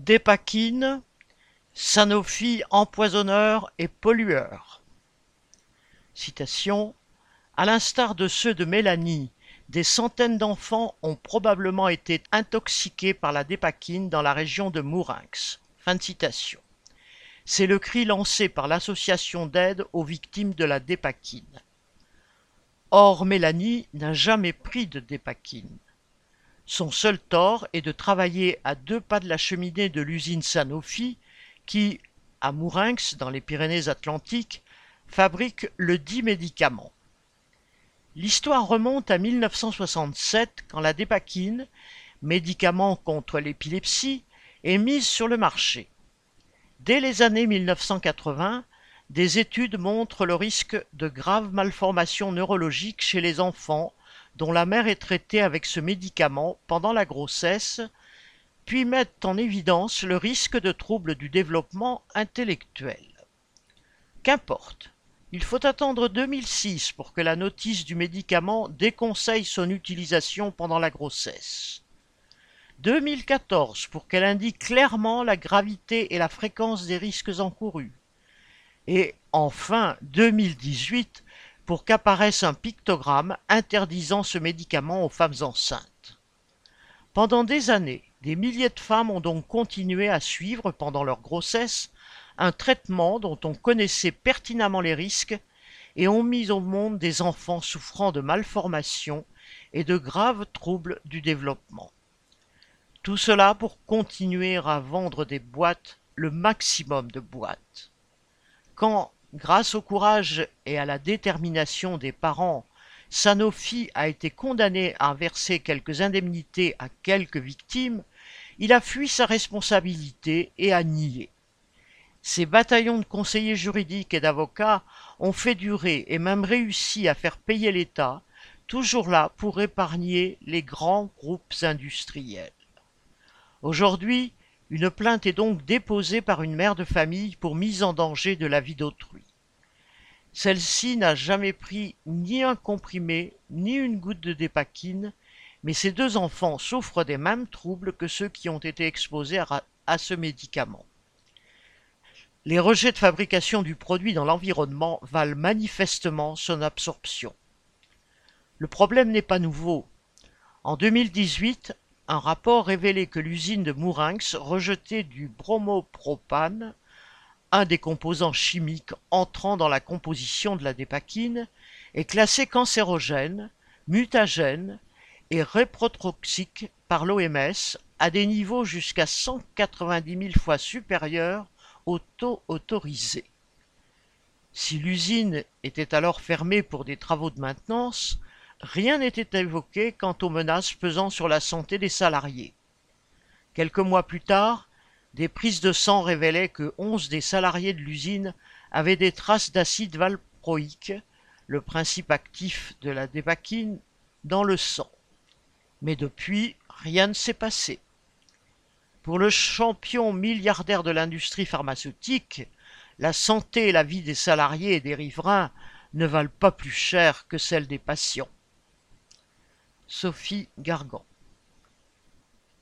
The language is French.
Dépakine, Sanofi empoisonneur et pollueur. Citation À l'instar de ceux de Mélanie, des centaines d'enfants ont probablement été intoxiqués par la dépakine dans la région de Mourinx. Fin citation. C'est le cri lancé par l'association d'aide aux victimes de la dépakine. Or, Mélanie n'a jamais pris de dépakine. Son seul tort est de travailler à deux pas de la cheminée de l'usine Sanofi qui, à Mourinx, dans les Pyrénées-Atlantiques, fabrique le dit médicament. L'histoire remonte à 1967 quand la dépakine, médicament contre l'épilepsie, est mise sur le marché. Dès les années 1980, des études montrent le risque de graves malformations neurologiques chez les enfants dont la mère est traitée avec ce médicament pendant la grossesse, puis mettent en évidence le risque de troubles du développement intellectuel. Qu'importe, il faut attendre 2006 pour que la notice du médicament déconseille son utilisation pendant la grossesse. 2014 pour qu'elle indique clairement la gravité et la fréquence des risques encourus. Et enfin 2018 pour qu'apparaisse un pictogramme interdisant ce médicament aux femmes enceintes. Pendant des années, des milliers de femmes ont donc continué à suivre pendant leur grossesse un traitement dont on connaissait pertinemment les risques et ont mis au monde des enfants souffrant de malformations et de graves troubles du développement. Tout cela pour continuer à vendre des boîtes, le maximum de boîtes. Quand Grâce au courage et à la détermination des parents, Sanofi a été condamné à verser quelques indemnités à quelques victimes, il a fui sa responsabilité et a nié. Ces bataillons de conseillers juridiques et d'avocats ont fait durer et même réussi à faire payer l'État, toujours là pour épargner les grands groupes industriels. Aujourd'hui, une plainte est donc déposée par une mère de famille pour mise en danger de la vie d'autrui. Celle-ci n'a jamais pris ni un comprimé, ni une goutte de dépakine, mais ses deux enfants souffrent des mêmes troubles que ceux qui ont été exposés à, à ce médicament. Les rejets de fabrication du produit dans l'environnement valent manifestement son absorption. Le problème n'est pas nouveau. En 2018, un rapport révélait que l'usine de Mourinx rejetait du bromopropane, un des composants chimiques entrant dans la composition de la dépakine, est classé cancérogène, mutagène et réprotoxique par l'OMS à des niveaux jusqu'à 190 000 fois supérieurs au taux autorisé. Si l'usine était alors fermée pour des travaux de maintenance, rien n'était évoqué quant aux menaces pesant sur la santé des salariés. Quelques mois plus tard, des prises de sang révélaient que onze des salariés de l'usine avaient des traces d'acide valproïque, le principe actif de la dépakine, dans le sang. Mais depuis, rien ne s'est passé. Pour le champion milliardaire de l'industrie pharmaceutique, la santé et la vie des salariés et des riverains ne valent pas plus cher que celle des patients. Sophie Gargan